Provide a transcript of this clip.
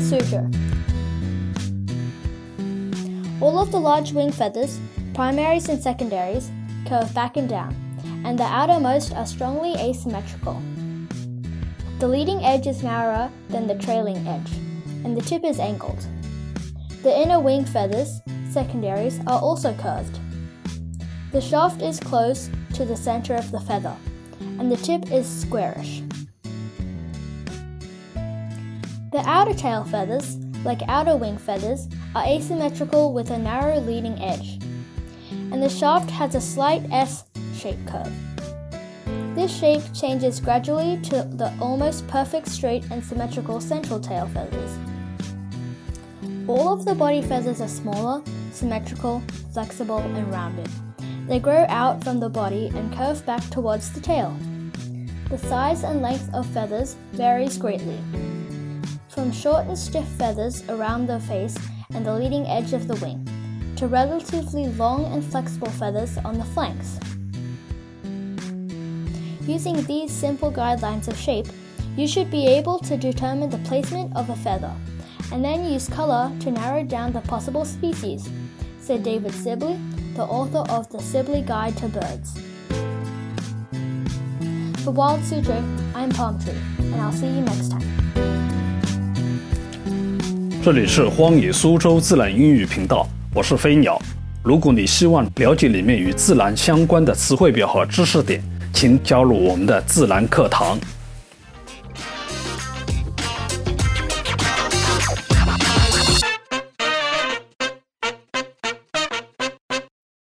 center. All of the large wing feathers, primaries and secondaries, curve back and down, and the outermost are strongly asymmetrical. The leading edge is narrower than the trailing edge, and the tip is angled. The inner wing feathers, secondaries, are also curved. The shaft is close to the center of the feather, and the tip is squarish. The outer tail feathers, like outer wing feathers, are asymmetrical with a narrow leading edge, and the shaft has a slight S shaped curve. This shape changes gradually to the almost perfect straight and symmetrical central tail feathers. All of the body feathers are smaller, symmetrical, flexible, and rounded. They grow out from the body and curve back towards the tail. The size and length of feathers varies greatly. From short and stiff feathers around the face and the leading edge of the wing, to relatively long and flexible feathers on the flanks. Using these simple guidelines of shape, you should be able to determine the placement of a feather, and then use color to narrow down the possible species, said David Sibley, the author of The Sibley Guide to Birds. For Wild Suzhou, I'm Palm Tree, and I'll see you next time. 这里是荒野苏州自然英语频道，我是飞鸟。如果你希望了解里面与自然相关的词汇表和知识点，请加入我们的自然课堂。